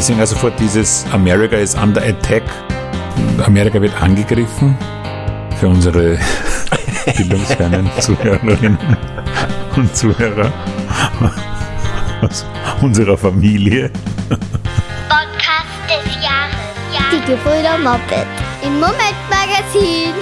Deswegen also sofort dieses America is under attack. Amerika wird angegriffen. Für unsere bildungsfernen Zuhörerinnen und Zuhörer aus unserer Familie. Podcast des Jahres. Ja. Die Gebrüder Moped im Momentmagazin.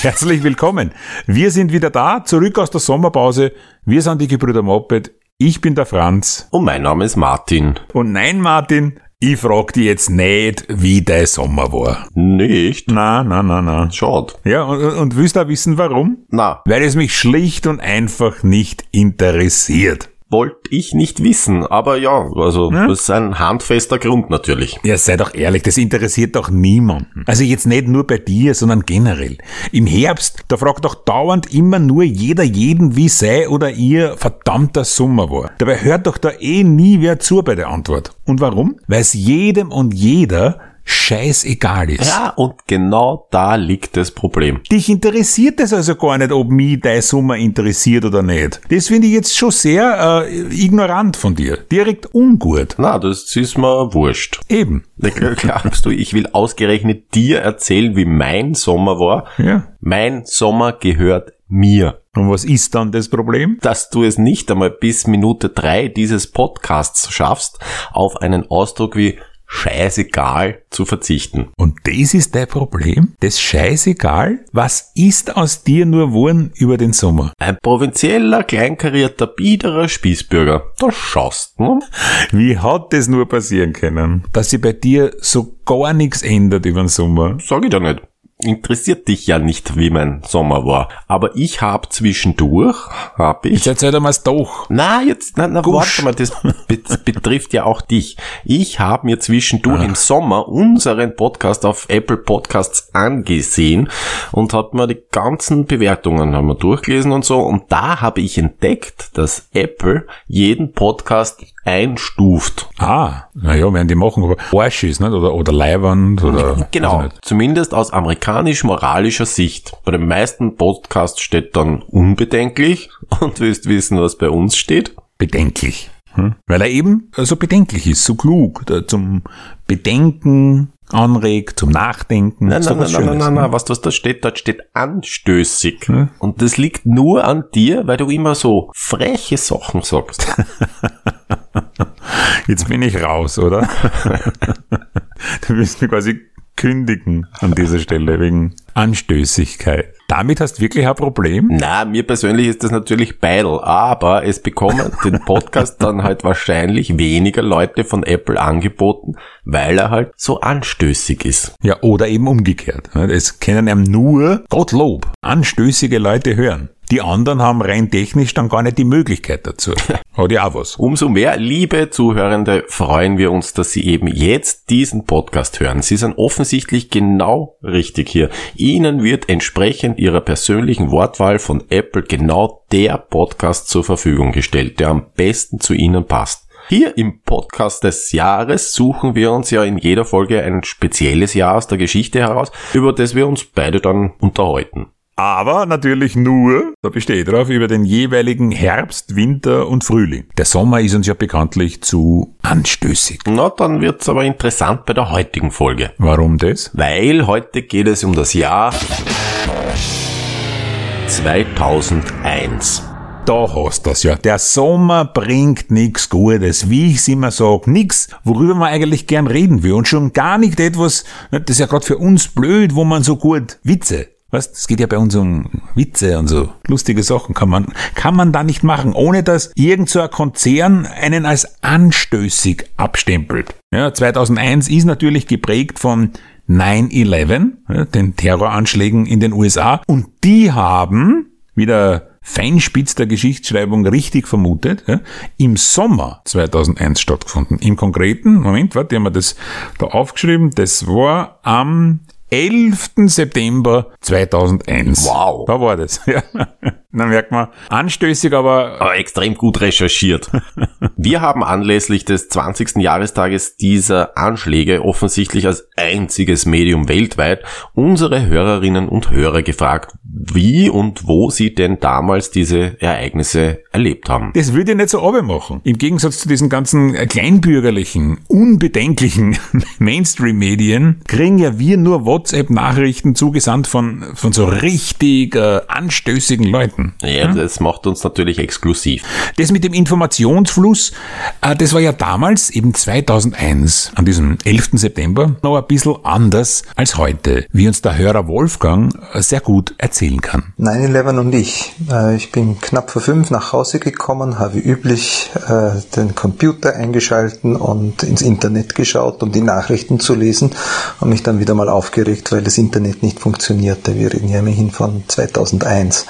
Herzlich willkommen. Wir sind wieder da, zurück aus der Sommerpause. Wir sind die Gebrüder Moped. Ich bin der Franz. Und mein Name ist Martin. Und nein, Martin, ich frag dich jetzt nicht, wie dein Sommer war. Nicht? Na, na, na, na. Schade. Ja, und, und willst du auch wissen, warum? Na, Weil es mich schlicht und einfach nicht interessiert. Wollte ich nicht wissen, aber ja, also Ja? das ist ein handfester Grund natürlich. Ja, sei doch ehrlich, das interessiert doch niemanden. Also jetzt nicht nur bei dir, sondern generell. Im Herbst, da fragt doch dauernd immer nur jeder jeden, wie sei oder ihr verdammter Sommer war. Dabei hört doch da eh nie wer zu bei der Antwort. Und warum? Weil es jedem und jeder scheißegal ist. Ja, und genau da liegt das Problem. Dich interessiert es also gar nicht, ob mich dein Sommer interessiert oder nicht. Das finde ich jetzt schon sehr äh, ignorant von dir. Direkt ungut. Na, das ist mir wurscht. Eben. Glaubst du, ich will ausgerechnet dir erzählen, wie mein Sommer war? Ja. Mein Sommer gehört mir. Und was ist dann das Problem? Dass du es nicht einmal bis Minute drei dieses Podcasts schaffst, auf einen Ausdruck wie scheißegal zu verzichten. Und das ist dein Problem? Das scheißegal? Was ist aus dir nur geworden über den Sommer? Ein provinzieller, kleinkarierter, biederer Spießbürger. Da schaust du. Wie hat das nur passieren können? Dass sich bei dir so gar nichts ändert über den Sommer? Sag ich da nicht. Interessiert dich ja nicht, wie mein Sommer war. Aber ich hab zwischendurch, hab ich... Jetzt erzähl dir mal's doch. Na, jetzt, na, na Gusch. warte mal, das be betrifft ja auch dich. Ich habe mir zwischendurch im Sommer unseren Podcast auf Apple Podcasts angesehen und habe mir die ganzen Bewertungen haben wir durchgelesen und so. Und da habe ich entdeckt, dass Apple jeden Podcast einstuft. Ah, naja, werden die machen, aber Arschis, nicht? Oder, oder Leibwand, oder... Genau, zumindest aus amerikanisch-moralischer Sicht. Bei den meisten Podcasts steht dann unbedenklich und willst wissen, was bei uns steht? Bedenklich. Hm? Weil er eben so bedenklich ist, so klug, da zum Bedenken anregt, zum Nachdenken. Nein, Ist nein, nein, nein, Schönes, nein, ne? nein, was, was da steht, dort steht anstößig. Ja. Und das liegt nur an dir, weil du immer so freche Sachen sagst. Jetzt bin ich raus, oder? du willst mir quasi kündigen an dieser Stelle wegen Anstößigkeit. Damit hast du wirklich ein Problem? Na, mir persönlich ist das natürlich beidel, aber es bekommen den Podcast dann halt wahrscheinlich weniger Leute von Apple angeboten, weil er halt so anstößig ist. Ja, oder eben umgekehrt. Es können einem nur, Gottlob, anstößige Leute hören. Die anderen haben rein technisch dann gar nicht die Möglichkeit dazu. Hat ja auch was. Umso mehr, liebe Zuhörende, freuen wir uns, dass Sie eben jetzt diesen Podcast hören. Sie sind offensichtlich genau richtig hier. Ihnen wird entsprechend Ihrer persönlichen Wortwahl von Apple genau der Podcast zur Verfügung gestellt, der am besten zu Ihnen passt. Hier im Podcast des Jahres suchen wir uns ja in jeder Folge ein spezielles Jahr aus der Geschichte heraus, über das wir uns beide dann unterhalten. Aber natürlich nur, da bestehe ich drauf, über den jeweiligen Herbst, Winter und Frühling. Der Sommer ist uns ja bekanntlich zu anstößig. Na, dann wird's aber interessant bei der heutigen Folge. Warum das? Weil heute geht es um das Jahr 2001. Da hast das ja. Der Sommer bringt nichts Gutes, wie ich's immer sag. Nix, worüber man eigentlich gern reden will. Und schon gar nicht etwas, das ist ja gerade für uns blöd, wo man so gut Witze. Weißt, es geht ja bei uns um Witze und so lustige Sachen. Kann man, kann man da nicht machen, ohne dass irgend so ein Konzern einen als anstößig abstempelt. Ja, 2001 ist natürlich geprägt von 9-11, ja, den Terroranschlägen in den USA. Und die haben, wie der Feinspitz der Geschichtsschreibung richtig vermutet, im Sommer 2001 stattgefunden. Im konkreten, Moment, warte, haben wir das da aufgeschrieben, das war am 11. September 2001. Wow. Da war das. Ja. Dann merkt man, anstößig, aber, aber extrem gut recherchiert. Wir haben anlässlich des 20. Jahrestages dieser Anschläge offensichtlich als einziges Medium weltweit unsere Hörerinnen und Hörer gefragt, wie und wo sie denn damals diese Ereignisse erlebt haben. Das würde ich nicht so machen. Im Gegensatz zu diesen ganzen kleinbürgerlichen, unbedenklichen Mainstream-Medien kriegen ja wir nur WhatsApp-Nachrichten zugesandt von, von so richtig äh, anstößigen Leuten. Ja, hm? das macht uns natürlich exklusiv. Das mit dem Informationsfluss, äh, das war ja damals, eben 2001, an diesem 11. September, noch ein bisschen anders als heute, wie uns der Hörer Wolfgang äh, sehr gut erzählen kann. 9-11 und ich. Äh, ich bin knapp vor fünf nach Hause gekommen, habe üblich äh, den Computer eingeschalten und ins Internet geschaut, um die Nachrichten zu lesen und mich dann wieder mal aufgeregt, weil das Internet nicht funktionierte. Wir reden ja immerhin von 2001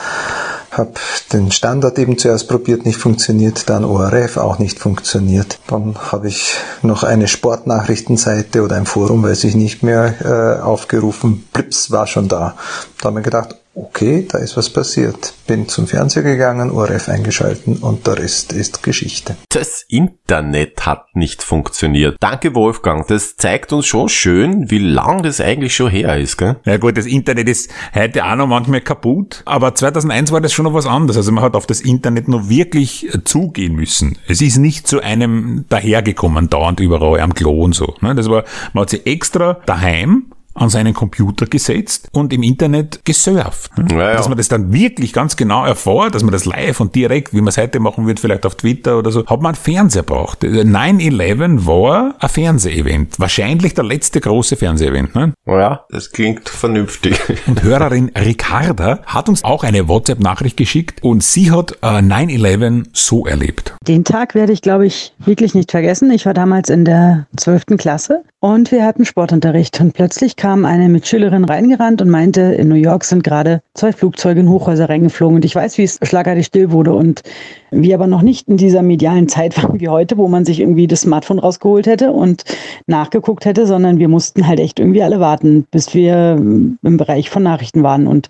habe den Standard eben zuerst probiert, nicht funktioniert, dann ORF auch nicht funktioniert. Dann habe ich noch eine Sportnachrichtenseite oder ein Forum, weiß ich nicht mehr, äh, aufgerufen. Blips war schon da. Da haben wir gedacht, okay, da ist was passiert. Bin zum Fernseher gegangen, ORF eingeschalten und der Rest ist Geschichte. Das Internet hat nicht funktioniert. Danke Wolfgang, das zeigt uns schon schön, wie lang das eigentlich schon her ist, gell? Ja gut, das Internet ist heute auch noch manchmal kaputt, aber 2001 war das schon noch was anderes. Also man hat auf das Internet noch wirklich zugehen müssen. Es ist nicht zu einem dahergekommen, dauernd überall am Klo und so. Ne? Das war, man hat sich extra daheim an seinen Computer gesetzt und im Internet gesurft. Ja, ja. Dass man das dann wirklich ganz genau erfährt, dass man das live und direkt, wie man es heute machen wird, vielleicht auf Twitter oder so, hat man einen Fernseher braucht. 9-11 war ein Fernsehevent. Wahrscheinlich der letzte große Fernsehevent. Ne? Ja, das klingt vernünftig. Und Hörerin Ricarda hat uns auch eine WhatsApp-Nachricht geschickt und sie hat äh, 9-11 so erlebt. Den Tag werde ich, glaube ich, wirklich nicht vergessen. Ich war damals in der 12. Klasse und wir hatten Sportunterricht und plötzlich kam eine Mitschülerin reingerannt und meinte, in New York sind gerade zwei Flugzeuge in Hochhäuser reingeflogen. Und ich weiß, wie es schlagartig still wurde. Und wir aber noch nicht in dieser medialen Zeit waren wie heute, wo man sich irgendwie das Smartphone rausgeholt hätte und nachgeguckt hätte, sondern wir mussten halt echt irgendwie alle warten, bis wir im Bereich von Nachrichten waren. Und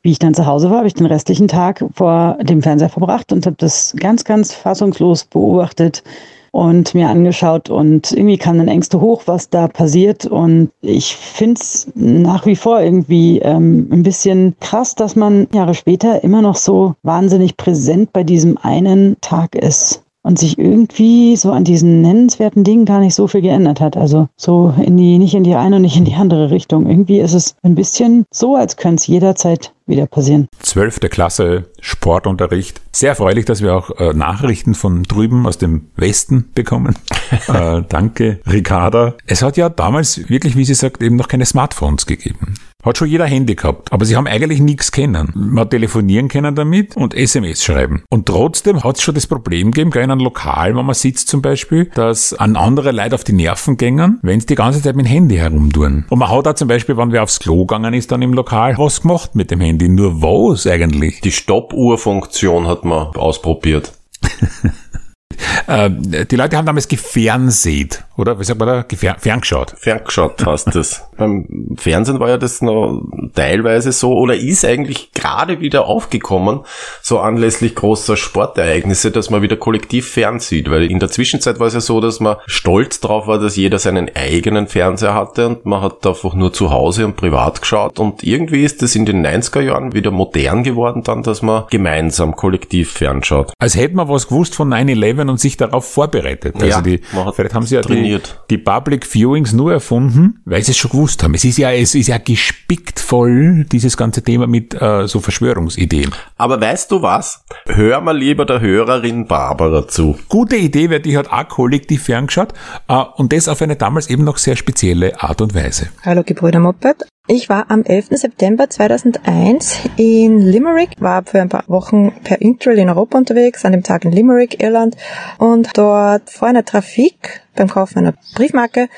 wie ich dann zu Hause war, habe ich den restlichen Tag vor dem Fernseher verbracht und habe das ganz, ganz fassungslos beobachtet, und mir angeschaut und irgendwie kamen dann Ängste hoch, was da passiert. Und ich finde es nach wie vor irgendwie ähm, ein bisschen krass, dass man Jahre später immer noch so wahnsinnig präsent bei diesem einen Tag ist und sich irgendwie so an diesen nennenswerten Dingen gar nicht so viel geändert hat. Also so in die, nicht in die eine und nicht in die andere Richtung. Irgendwie ist es ein bisschen so, als könnte es jederzeit wieder passieren. Zwölfte Klasse, Sportunterricht. Sehr erfreulich, dass wir auch äh, Nachrichten von drüben aus dem Westen bekommen. äh, danke, Ricarda. Es hat ja damals wirklich, wie sie sagt, eben noch keine Smartphones gegeben. Hat schon jeder Handy gehabt, aber sie haben eigentlich nichts kennen. Man telefonieren können damit und SMS schreiben. Und trotzdem hat es schon das Problem gegeben, in einem Lokal, wo man sitzt zum Beispiel, dass an andere Leute auf die Nerven gängen, wenn sie die ganze Zeit mit dem Handy herumtun. Und man hat auch zum Beispiel, wenn wer aufs Klo gegangen ist, dann im Lokal, was gemacht mit dem Handy. Nur was eigentlich? Die Stoppuhr-Funktion hat man ausprobiert. Äh, die Leute haben damals gefernseht, oder? Wie sagt man da? Gefern ferngeschaut. Ferngeschaut heißt das. Beim Fernsehen war ja das noch teilweise so, oder ist eigentlich gerade wieder aufgekommen, so anlässlich großer Sportereignisse, dass man wieder kollektiv fernsieht. Weil in der Zwischenzeit war es ja so, dass man stolz drauf war, dass jeder seinen eigenen Fernseher hatte und man hat einfach nur zu Hause und privat geschaut. Und irgendwie ist es in den 90er Jahren wieder modern geworden dann, dass man gemeinsam kollektiv fernschaut. Als hätte man was gewusst von 9-11 und sich darauf vorbereitet. Also ja, die, vielleicht haben sie ja die, die, Public Viewings nur erfunden, weil sie es schon gewusst haben. Es ist ja, es ist ja gespickt voll, dieses ganze Thema mit äh, so Verschwörungsideen. Aber weißt du was? Hör mal lieber der Hörerin Barbara zu. Gute Idee, weil die hat auch kollektiv ferngeschaut äh, und das auf eine damals eben noch sehr spezielle Art und Weise. Hallo Gebrüder Moped. Ich war am 11. September 2001 in Limerick, war für ein paar Wochen per Interrail in Europa unterwegs, an dem Tag in Limerick, Irland. Und dort vor einer Trafik beim Kauf einer Briefmarke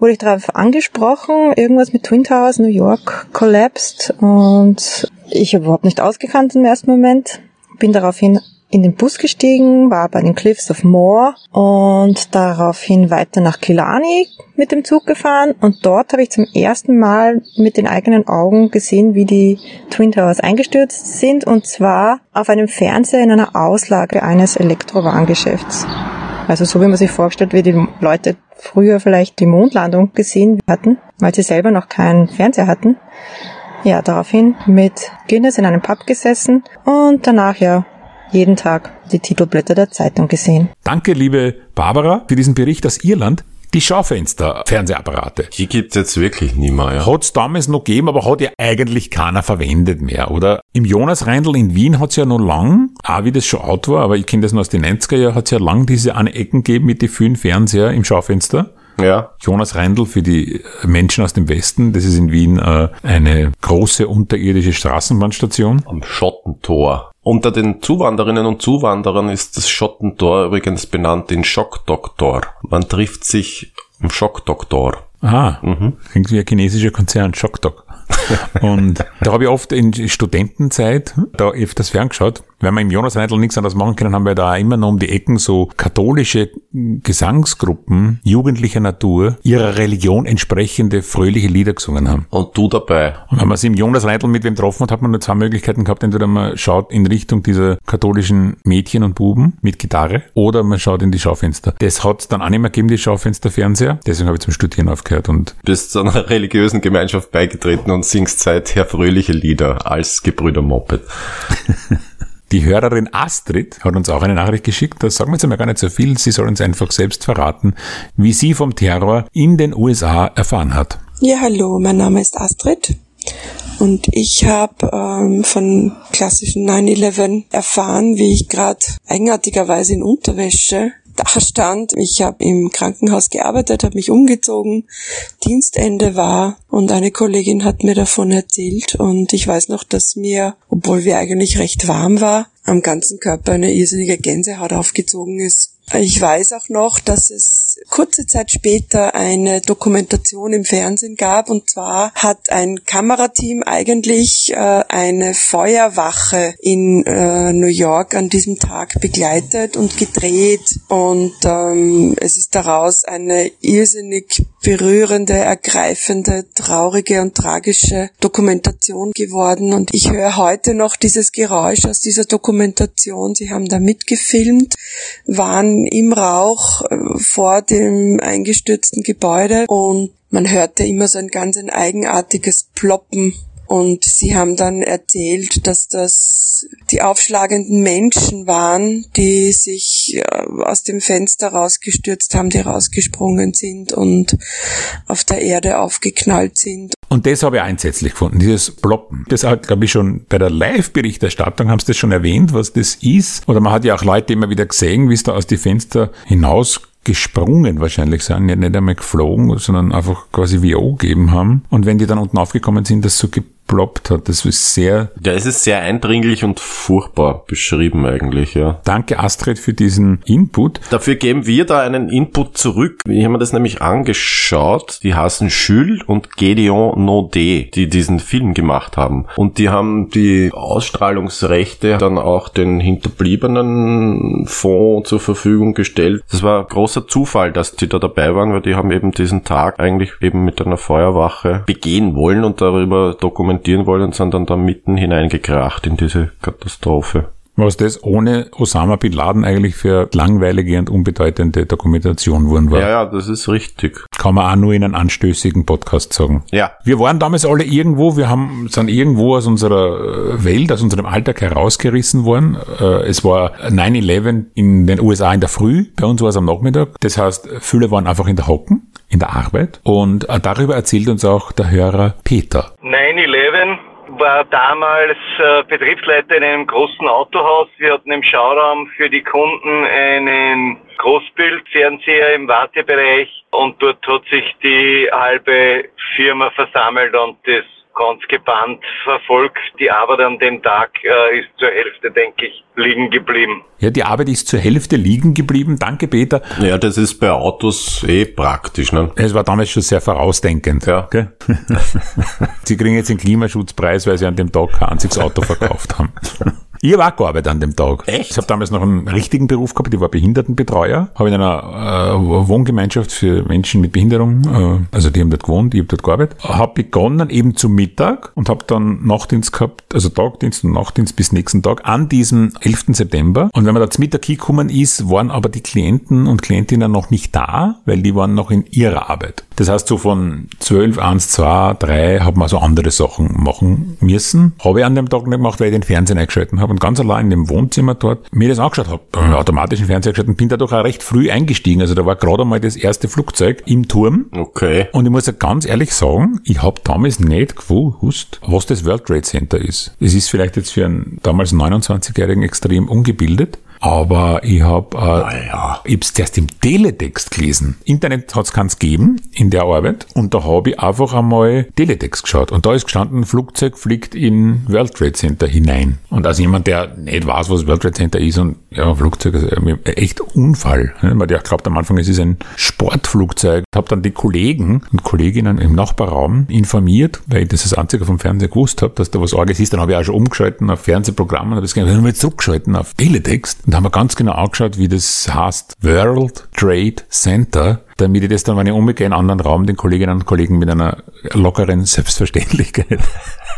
wurde ich darauf angesprochen, irgendwas mit Twin Towers, New York collapsed und ich habe überhaupt nicht ausgekannt im ersten Moment. Bin daraufhin in den Bus gestiegen, war bei den Cliffs of Moher und daraufhin weiter nach Killarney mit dem Zug gefahren und dort habe ich zum ersten Mal mit den eigenen Augen gesehen, wie die Twin Towers eingestürzt sind und zwar auf einem Fernseher in einer Auslage eines Elektrowarengeschäfts. Also so wie man sich vorstellt, wie die Leute früher vielleicht die Mondlandung gesehen hatten, weil sie selber noch keinen Fernseher hatten. Ja, daraufhin mit Guinness in einem Pub gesessen und danach ja jeden Tag die Titelblätter der Zeitung gesehen. Danke, liebe Barbara, für diesen Bericht aus Irland. Die Schaufenster-Fernsehapparate. Die gibt's jetzt wirklich nie mehr, ja. Hat's damals noch gegeben, aber hat ja eigentlich keiner verwendet mehr, oder? Im Jonas Reindl in Wien hat's ja noch lang, auch wie das schon out war, aber ich kenne das noch aus den 90er Jahren, hat's ja lang diese eine Ecken gegeben mit den vielen Fernseher im Schaufenster. Ja. Jonas Reindl für die Menschen aus dem Westen. Das ist in Wien äh, eine große unterirdische Straßenbahnstation. Am Schottentor. Unter den Zuwanderinnen und Zuwanderern ist das Schottentor übrigens benannt in Schockdoktor. Man trifft sich im Schockdoktor. Aha, klingt wie ein chinesischer Konzern, Schockdok. Und da habe ich oft in Studentenzeit da öfters ferngeschaut. Wenn wir im Jonas Reindl nichts anderes machen können, haben wir da immer noch um die Ecken so katholische Gesangsgruppen jugendlicher Natur ihrer Religion entsprechende fröhliche Lieder gesungen haben. Und du dabei. Und wenn man sich im Jonas Reindl mit wem getroffen hat, hat man nur zwei Möglichkeiten gehabt. Entweder man schaut in Richtung dieser katholischen Mädchen und Buben mit Gitarre oder man schaut in die Schaufenster. Das hat dann auch nicht mehr gegeben, die Schaufensterfernseher. Deswegen habe ich zum Studieren aufgehört und Bist zu einer religiösen Gemeinschaft beigetreten und singst seither fröhliche Lieder als Gebrüder Moped. Die Hörerin Astrid hat uns auch eine Nachricht geschickt, da sagen wir jetzt einmal gar nicht so viel, sie soll uns einfach selbst verraten, wie sie vom Terror in den USA erfahren hat. Ja, hallo, mein Name ist Astrid und ich habe ähm, von klassischen 9-11 erfahren, wie ich gerade eigenartigerweise in Unterwäsche da stand. Ich habe im Krankenhaus gearbeitet, habe mich umgezogen, Dienstende war und eine Kollegin hat mir davon erzählt und ich weiß noch, dass mir, obwohl wir eigentlich recht warm war, am ganzen Körper eine irrsinnige Gänsehaut aufgezogen ist. Ich weiß auch noch, dass es kurze Zeit später eine Dokumentation im Fernsehen gab. Und zwar hat ein Kamerateam eigentlich äh, eine Feuerwache in äh, New York an diesem Tag begleitet und gedreht. Und ähm, es ist daraus eine irrsinnig berührende, ergreifende, traurige und tragische Dokumentation geworden und ich höre heute noch dieses Geräusch aus dieser Dokumentation. Sie haben da mitgefilmt, waren im Rauch äh, vor dem eingestürzten Gebäude und man hörte immer so ein ganz ein eigenartiges Ploppen und sie haben dann erzählt, dass das die aufschlagenden Menschen waren, die sich äh, aus dem Fenster rausgestürzt haben, die rausgesprungen sind und auf der Erde aufgeknallt sind. Und das habe ich entsetzlich gefunden, dieses Ploppen. Das hat, glaube ich, schon bei der Live-Berichterstattung haben sie das schon erwähnt, was das ist. Oder man hat ja auch Leute immer wieder gesehen, wie es da aus die Fenster hinaus gesprungen wahrscheinlich sind, nicht einmal geflogen, sondern einfach quasi WO gegeben haben. Und wenn die dann unten aufgekommen sind, das so geploppt hat, das ist sehr... Ja, es ist sehr eindringlich und furchtbar beschrieben eigentlich, ja. Danke Astrid für diesen Input. Dafür geben wir da einen Input zurück. Ich habe mir das nämlich angeschaut. Die heißen Jules und Gedeon Naudet, die diesen Film gemacht haben. Und die haben die Ausstrahlungsrechte dann auch den hinterbliebenen Fonds zur Verfügung gestellt. Das war ein großer Zufall, dass die da dabei waren, weil die haben eben diesen Tag eigentlich eben mit einer Feuerwache begehen wollen und darüber dokumentieren wollen sind dann da mitten hineingekracht in diese Katastrophe. Was das ohne Osama Bin Laden eigentlich für langweilige und unbedeutende Dokumentation worden war. Ja, ja, das ist richtig. Kann man auch nur in einem anstößigen Podcast sagen. Ja. Wir waren damals alle irgendwo, wir haben, sind irgendwo aus unserer äh, Welt, aus unserem Alltag herausgerissen worden. Äh, Es war 9-11 in den USA in der Früh, bei uns war es am Nachmittag. Das heißt, viele waren einfach in der Hocken, in der Arbeit. Und äh, darüber erzählt uns auch der Hörer Peter. 9-11 war damals äh, Betriebsleiter in einem großen Autohaus. Wir hatten im Schauraum für die Kunden einen Großbildfernseher im Wartebereich und dort hat sich die halbe Firma versammelt und das ganz gebannt verfolgt. Die Arbeit an dem Tag äh, ist zur Hälfte, denke ich, liegen geblieben. Ja, die Arbeit ist zur Hälfte liegen geblieben. Danke, Peter. Ja, das ist bei Autos eh praktisch, ne? Es war damals schon sehr vorausdenkend. Ja. Gell? Sie kriegen jetzt den Klimaschutzpreis, weil sie an dem Tag kein einziges Auto verkauft haben. Ich habe auch gearbeitet an dem Tag. Echt? Ich habe damals noch einen richtigen Beruf gehabt, ich war Behindertenbetreuer, habe in einer äh, Wohngemeinschaft für Menschen mit Behinderung, äh, also die haben dort gewohnt, ich habe dort gearbeitet, habe begonnen eben zum Mittag und habe dann Nachtdienst gehabt, also Tagdienst und Nachtdienst bis nächsten Tag an diesem 11. September. Und wenn man da zum Mittag hingekommen ist, waren aber die Klienten und Klientinnen noch nicht da, weil die waren noch in ihrer Arbeit. Das heißt, so von 12, 1, 2, 3 haben wir so andere Sachen machen müssen. Habe ich an dem Tag nicht gemacht, weil ich den Fernsehen eingeschalten habe und ganz allein in dem Wohnzimmer dort mir das angeschaut habe. Einen automatischen Fernseher geschaltet und bin dadurch auch recht früh eingestiegen. Also da war gerade einmal das erste Flugzeug im Turm. Okay. Und ich muss ja ganz ehrlich sagen, ich habe damals nicht gewusst, was das World Trade Center ist. Es ist vielleicht jetzt für einen damals 29-Jährigen extrem ungebildet. Aber ich habe äh, ja. ich hab's zuerst im Teletext gelesen. Internet hat's keins gegeben in der Arbeit. Und da habe ich einfach einmal Teletext geschaut. Und da ist gestanden, ein Flugzeug fliegt in World Trade Center hinein. Und als jemand, der nicht weiß, was World Trade Center ist und ja, Flugzeug, also, echt Unfall. Ne? Man hat glaubt am Anfang, es ein Sportflugzeug. Ich habe dann die Kollegen und Kolleginnen im Nachbarraum informiert, weil ich das das einzige vom Fernseher gewusst habe, dass da was Arges ist. Dann habe ich auch schon umgeschalten auf Fernsehprogramme und habe wir jetzt zurückgeschalten auf Teletext. Und haben wir ganz genau angeschaut, wie das heißt. World Trade Center damit ich das dann, wenn ich umgehe, in einen anderen Raum den Kolleginnen und Kollegen mit einer lockeren Selbstverständlichkeit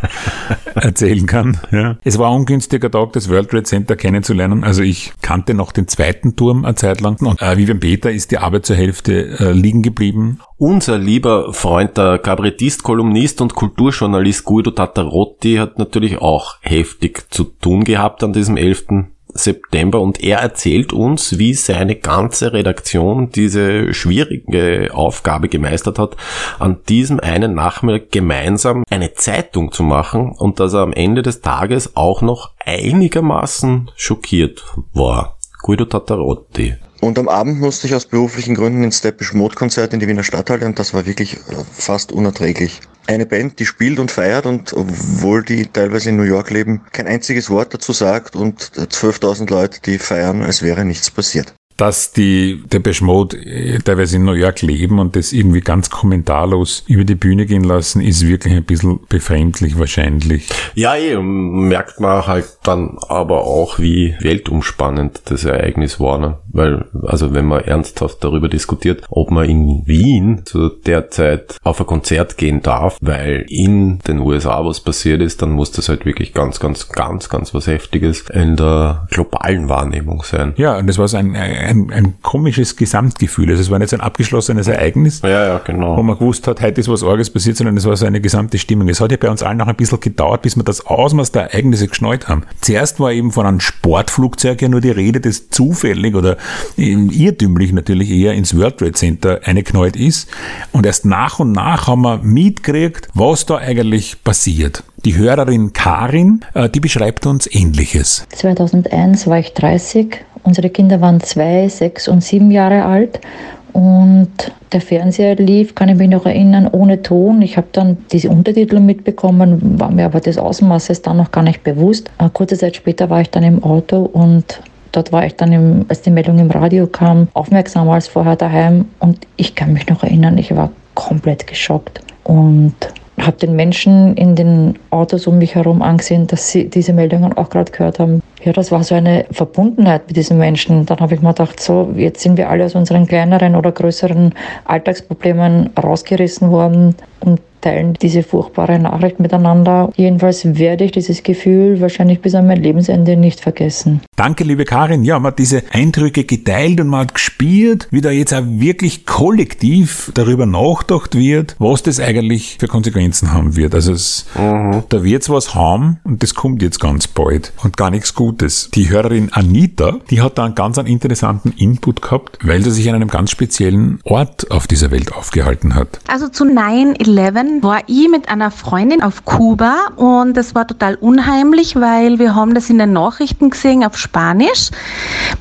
erzählen kann. Ja. Es war ein ungünstiger Tag, das World Trade Center kennenzulernen. Also ich kannte noch den zweiten Turm eine Zeit lang. Und äh, Vivian Peter ist die Arbeit zur Hälfte äh, liegen geblieben. Unser lieber Freund, der Kabarettist, Kolumnist und Kulturjournalist Guido Tattarotti hat natürlich auch heftig zu tun gehabt an diesem 11. September und er erzählt uns, wie seine ganze Redaktion diese schwierige Aufgabe gemeistert hat, an diesem einen Nachmittag gemeinsam eine Zeitung zu machen und dass er am Ende des Tages auch noch einigermaßen schockiert war. Guido Tattarotti. Und am Abend musste ich aus beruflichen Gründen ins Depeche Mode Konzert in die Wiener Stadthalle und das war wirklich fast unerträglich. Eine Band, die spielt und feiert und obwohl die teilweise in New York leben, kein einziges Wort dazu sagt und 12.000 Leute, die feiern, als wäre nichts passiert dass die Depeche Mode teilweise in New York leben und das irgendwie ganz kommentarlos über die Bühne gehen lassen, ist wirklich ein bisschen befremdlich wahrscheinlich. Ja, eh, merkt man halt dann aber auch, wie weltumspannend das Ereignis war. Ne? Weil, also wenn man ernsthaft darüber diskutiert, ob man in Wien zu der Zeit auf ein Konzert gehen darf, weil in den USA was passiert ist, dann muss das halt wirklich ganz, ganz, ganz, ganz was Heftiges in der globalen Wahrnehmung sein. Ja, und das war so ein, ein, ein komisches Gesamtgefühl. Also es war nicht so ein abgeschlossenes Ereignis, ja, ja, genau. wo man gewusst hat, heute ist was Arges passiert, sondern es war so eine gesamte Stimmung. Es hat ja bei uns allen noch ein bisschen gedauert, bis wir das Ausmaß der Ereignisse geschnallt haben. Zuerst war eben von einem Sportflugzeug ja nur die Rede, das zufällig oder irrtümlich natürlich eher ins World Trade Center eingeknallt ist. Und erst nach und nach haben wir mitgekriegt, was da eigentlich passiert. Die Hörerin Karin, die beschreibt uns Ähnliches. 2001 war ich 30 Unsere Kinder waren zwei, sechs und sieben Jahre alt und der Fernseher lief, kann ich mich noch erinnern, ohne Ton. Ich habe dann diese Untertitel mitbekommen, war mir aber des Ausmaßes dann noch gar nicht bewusst. Eine kurze Zeit später war ich dann im Auto und dort war ich dann, im, als die Meldung im Radio kam, aufmerksamer als vorher daheim und ich kann mich noch erinnern, ich war komplett geschockt und habe den Menschen in den Autos um mich herum angesehen, dass sie diese Meldungen auch gerade gehört haben. Ja, das war so eine Verbundenheit mit diesen Menschen. Dann habe ich mir gedacht, so, jetzt sind wir alle aus unseren kleineren oder größeren Alltagsproblemen rausgerissen worden und teilen diese furchtbare Nachricht miteinander. Jedenfalls werde ich dieses Gefühl wahrscheinlich bis an mein Lebensende nicht vergessen. Danke, liebe Karin. Ja, man hat diese Eindrücke geteilt und man hat gespürt, wie da jetzt auch wirklich kollektiv darüber nachgedacht wird, was das eigentlich für Konsequenzen haben wird. Also es, mhm. da wird's was haben und das kommt jetzt ganz bald und gar nichts Gutes. Die Hörerin Anita, die hat da einen ganz einen interessanten Input gehabt, weil sie sich an einem ganz speziellen Ort auf dieser Welt aufgehalten hat. Also zu 9-11 war ich mit einer Freundin auf Kuba und es war total unheimlich, weil wir haben das in den Nachrichten gesehen auf Spanisch.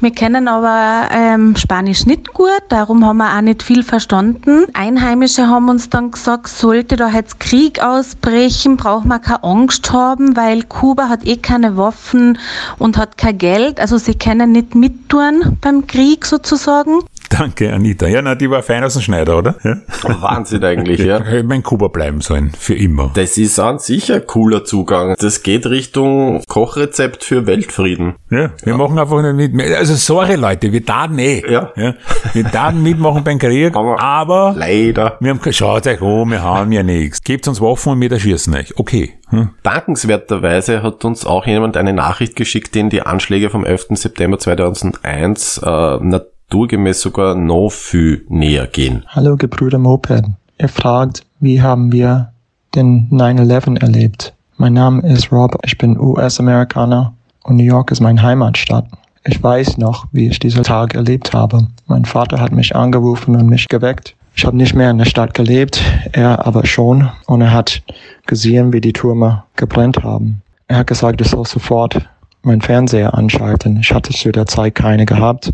Wir kennen aber ähm, Spanisch nicht gut, darum haben wir auch nicht viel verstanden. Einheimische haben uns dann gesagt, sollte da jetzt Krieg ausbrechen, braucht man keine Angst haben, weil Kuba hat eh keine Waffen und hat kein Geld, also sie können nicht mittun beim Krieg sozusagen. Danke, Anita. Ja, na, die war fein aus dem Schneider, oder? Ja. Wahnsinn eigentlich, ja. Mein Kuba bleiben sollen, für immer. Das ist an sich ein cooler Zugang. Das geht Richtung Kochrezept für Weltfrieden. Ja, wir machen einfach nicht mit. Also sorry Leute, wir taten eh. Ja. ja. Wir taten mitmachen beim Krieg, Aber aber Leider. wir haben schaut euch an, wir haben ja nichts. Gebt uns Waffen und wir erschießen euch. Okay. Hm? Dankenswerterweise hat uns auch jemand eine Nachricht geschickt, den die Anschläge vom 11. September 2001 äh, naturgemäß sogar noch viel näher gehen. Hallo Gebrüder Moped. Ihr fragt, wie haben wir den 9-11 erlebt? Mein Name ist Rob, ich bin US-Amerikaner und New York ist meine Heimatstadt. Ich weiß noch, wie ich diesen Tag erlebt habe. Mein Vater hat mich angerufen und mich geweckt. Ich habe nicht mehr in der Stadt gelebt, er aber schon. Und er hat gesehen, wie die Türme gebrannt haben. Er hat gesagt, ich soll sofort meinen Fernseher anschalten. Ich hatte zu der Zeit keine gehabt.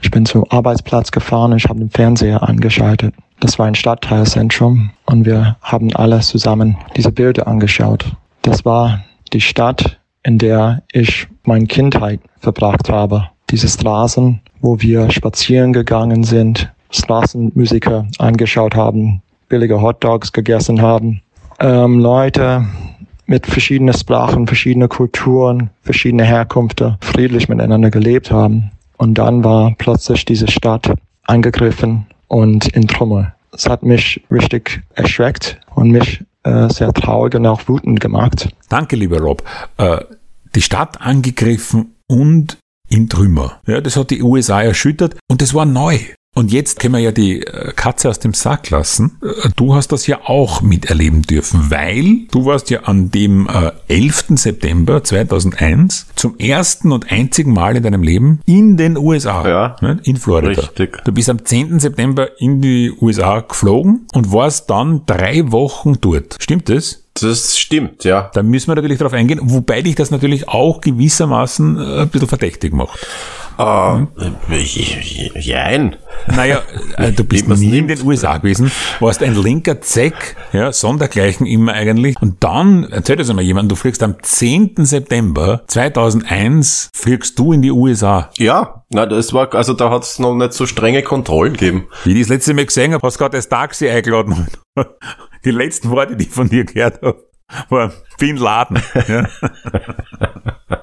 Ich bin zum Arbeitsplatz gefahren und ich habe den Fernseher angeschaltet. Das war ein Stadtteilzentrum und wir haben alle zusammen diese Bilder angeschaut. Das war die Stadt, in der ich meine Kindheit verbracht habe. Diese Straßen, wo wir spazieren gegangen sind, Straßenmusiker angeschaut haben, billige Hotdogs gegessen haben, ähm, Leute mit verschiedenen Sprachen, verschiedene Kulturen, verschiedene Herkünfte friedlich miteinander gelebt haben. Und dann war plötzlich diese Stadt angegriffen und in Trümmer. Es hat mich richtig erschreckt und mich äh, sehr traurig und auch wütend gemacht. Danke, lieber Rob. Äh, die Stadt angegriffen und in Trümmer. Ja, das hat die USA erschüttert und das war neu. Und jetzt können wir ja die äh, Katze aus dem Sack lassen. Äh, Du hast das ja auch miterleben dürfen, weil du warst ja an dem äh, 11. September 2001 zum ersten und einzigen Mal in deinem Leben in den USA, Ja. ne, in Florida. Richtig. Du bist am 10. September in die USA geflogen und warst dann drei Wochen dort. Stimmt das? Das stimmt, ja. Da müssen wir natürlich darauf eingehen, wobei dich das natürlich auch gewissermaßen äh, ein bisschen verdächtig macht. Äh, jein. Naja, äh, du bist nie in nimmt. den USA gewesen, warst ein linker Zeck, ja, sondergleichen immer eigentlich. Und dann, erzähl das einmal jemand, du fliegst am 10. September 2001, fliegst du in die USA. Ja, na, das war, also da hat es noch nicht so strenge Kontrollen gegeben. Wie ich das letzte Mal gesehen habe, hast du gerade das Taxi eingeladen. Die letzten Worte, die ich von dir gehört habe, waren Bin Laden. Ja.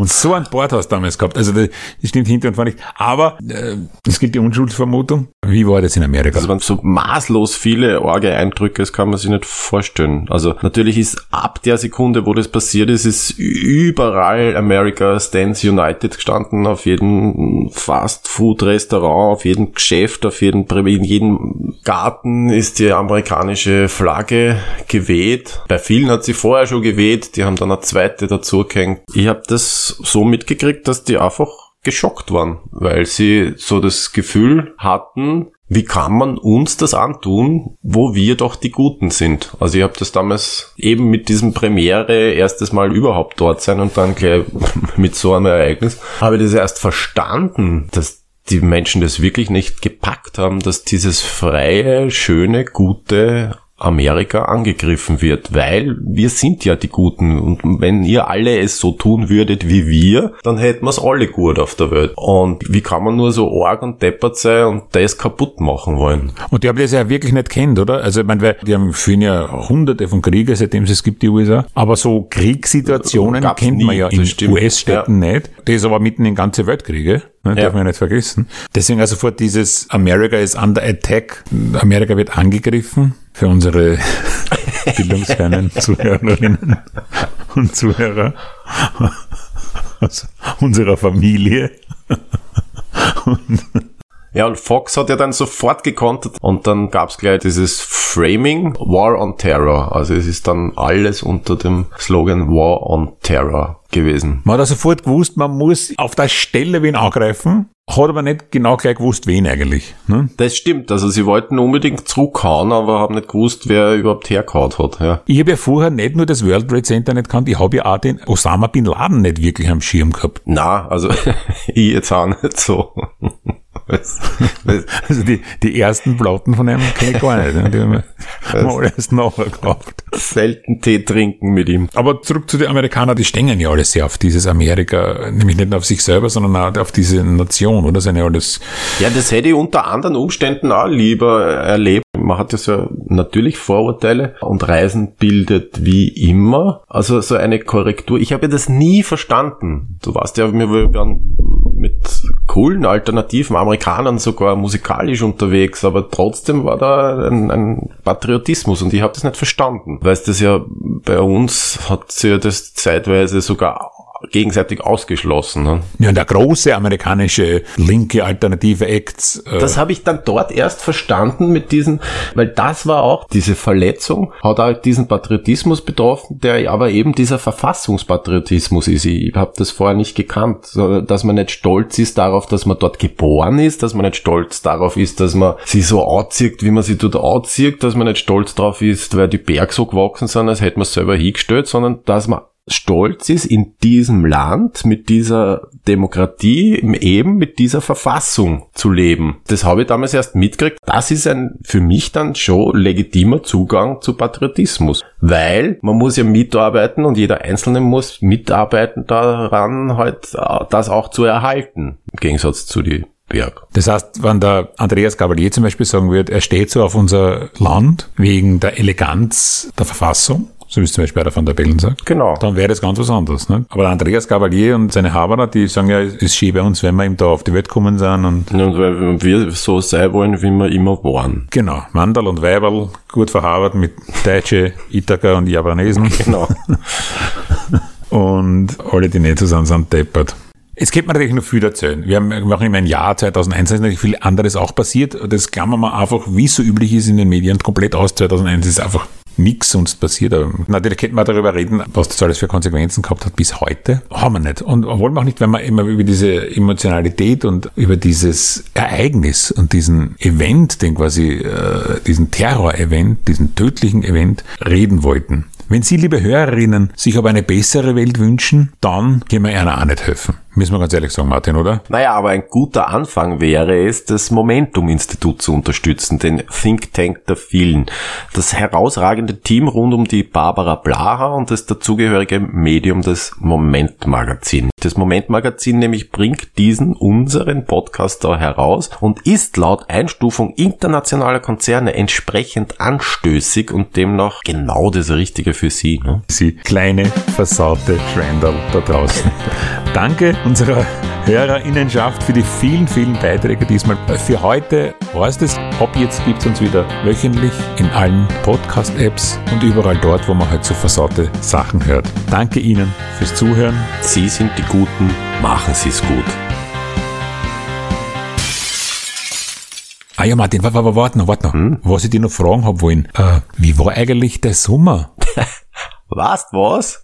Und so ein Bord hast du damals gehabt. Also das stimmt hinter und vorne nicht. Aber äh, es gilt die Unschuldsvermutung. Wie war das in Amerika? Das waren so maßlos viele arge Eindrücke, das kann man sich nicht vorstellen. Also natürlich ist ab der Sekunde, wo das passiert ist, ist überall America Stands United gestanden, auf jedem Fast-Food-Restaurant, auf jedem Geschäft, auf jedem, in jedem Garten ist die amerikanische Flagge geweht. Bei vielen hat sie vorher schon geweht, die haben dann eine zweite dazu gehängt. Ich habe das so mitgekriegt, dass die einfach geschockt waren, weil sie so das Gefühl hatten, wie kann man uns das antun, wo wir doch die Guten sind? Also ich habe das damals eben mit diesem Premiere erstes Mal überhaupt dort sein und dann gleich mit so einem Ereignis, habe ich das erst verstanden, dass die Menschen das wirklich nicht gepackt haben, dass dieses freie, schöne, gute Amerika angegriffen wird, weil wir sind ja die Guten und wenn ihr alle es so tun würdet wie wir, dann hätten wir es alle gut auf der Welt. Und wie kann man nur so arg und deppert sein und das kaputt machen wollen? Und die haben das ja wirklich nicht kennt, oder? Also, ich meine, weil die haben führen ja hunderte von Kriegen, seitdem es es gibt, die USA. Aber so Kriegssituationen kennt man nie, ja das in. US-Städten nicht. Das ist aber mitten in ganze Weltkriege. Ne, Ja. Darf man ja nicht vergessen. Deswegen also sofort dieses America is under attack. Amerika wird angegriffen. Für unsere bildungsfernen Zuhörerinnen und Zuhörer aus unserer Familie. Ja, und Fox hat ja dann sofort gekontert und dann gab's gleich dieses Framing War on Terror. Also es ist dann alles unter dem Slogan War on Terror gewesen. Man hat also sofort gewusst, man muss auf der Stelle wen angreifen, hat aber nicht genau gleich gewusst, wen eigentlich. Ne? Das stimmt, also sie wollten unbedingt zurückhauen, aber haben nicht gewusst, wer überhaupt hergehauen hat. Ja. Ich habe ja vorher nicht nur das World Trade Center nicht gekannt, ich habe ja auch den Osama Bin Laden nicht wirklich am Schirm gehabt. Na, also ich jetzt auch nicht so. Das- das- Also die, die ersten Platten von einem kenne ich gar nicht. Ne? Die haben wir haben wir alles nachher gekauft. Selten Tee trinken mit ihm. Aber zurück zu den Amerikanern, die stehen ja alles sehr auf dieses Amerika, nämlich nicht nur auf sich selber, sondern auch auf diese Nation, oder? Sind ja alles Ja, das hätte ich unter anderen Umständen auch lieber erlebt. Man hat ja so natürlich Vorurteile und Reisen bildet wie immer. Also so eine Korrektur. Ich habe ja das nie verstanden. Du weißt ja, wir waren mit coolen alternativen Amerikanern sogar musikalisch unterwegs, aber trotzdem war da ein, ein Patriotismus und ich habe das nicht verstanden. Weil es das ja bei uns hat sich ja das zeitweise sogar gegenseitig ausgeschlossen. Ne? Ja, und der große amerikanische linke alternative Acts. Äh das habe ich dann dort erst verstanden mit diesen, weil das war auch diese Verletzung, hat halt diesen Patriotismus betroffen, der aber eben dieser Verfassungspatriotismus ist. Ich habe das vorher nicht gekannt, dass man nicht stolz ist darauf, dass man dort geboren ist, dass man nicht stolz darauf ist, dass man sie so anzieht, wie man sie dort anzieht, dass man nicht stolz darauf ist, weil die Berge so gewachsen sind, als hätte man es selber hingestellt, sondern dass man stolz ist, in diesem Land mit dieser Demokratie, eben mit dieser Verfassung zu leben. Das habe ich damals erst mitgekriegt. Das ist ein für mich dann schon legitimer Zugang zu Patriotismus, weil man muss ja mitarbeiten und jeder Einzelne muss mitarbeiten daran, halt das auch zu erhalten, im Gegensatz zu die Berg. Das heißt, wenn der Andreas Gabalier zum Beispiel sagen würde, er steht so auf unser Land wegen der Eleganz der Verfassung, so wie es zum Beispiel der Van der Bellen sagt. Genau. Dann wäre das ganz was anderes. Ne? Aber Andreas Gavalier und seine Haberer, die sagen ja, es ist schön bei uns, wenn wir ihm da auf die Welt kommen sind. Und, und weil wir so sein wollen, wie wir immer waren. Genau. Mandal und Weiberl, gut verhabert mit Deutsche, Ithaka und Japanesen. Genau. und alle, die nicht so sind, sind deppert. Es gibt mir natürlich noch viel erzählen. Wir, haben, wir machen immer ein Jahr 2001, ist natürlich viel anderes auch passiert. Das klammern wir einfach, wie es so üblich ist in den Medien, komplett aus. 2001 ist einfach nichts sonst passiert. Aber natürlich könnte man darüber reden, was das alles für Konsequenzen gehabt hat bis heute. Haben wir nicht. Und wollen wir auch nicht, wenn wir immer über diese Emotionalität und über dieses Ereignis und diesen Event, den quasi, äh, diesen Terror-Event, diesen tödlichen Event reden wollten. Wenn Sie, liebe Hörerinnen, sich aber eine bessere Welt wünschen, dann können wir Ihnen auch nicht helfen. Müssen wir ganz ehrlich sagen, Martin, oder? Naja, aber ein guter Anfang wäre es, das Momentum-Institut zu unterstützen, den Think Tank der vielen. Das herausragende Team rund um die Barbara Blaha und das dazugehörige Medium des Moment-Magazin. Das Moment-Magazin nämlich bringt diesen, unseren Podcast da heraus und ist laut Einstufung internationaler Konzerne entsprechend anstößig und demnach genau das Richtige für Sie. Ne? Sie kleine, versaute Schwendel da draußen. Danke unserer Hörerinnenschaft für die vielen, vielen Beiträge diesmal. Für heute war es das. Ab jetzt gibt es uns wieder wöchentlich in allen Podcast-Apps und überall dort, wo man halt so versaute Sachen hört. Danke Ihnen fürs Zuhören. Sie sind die Guten, machen Sie es gut. Ah ja, Martin, warte, warte, warte noch, warte noch. Hm? Was ich dir noch fragen habe wollen. Äh, wie war eigentlich der Sommer? was, was?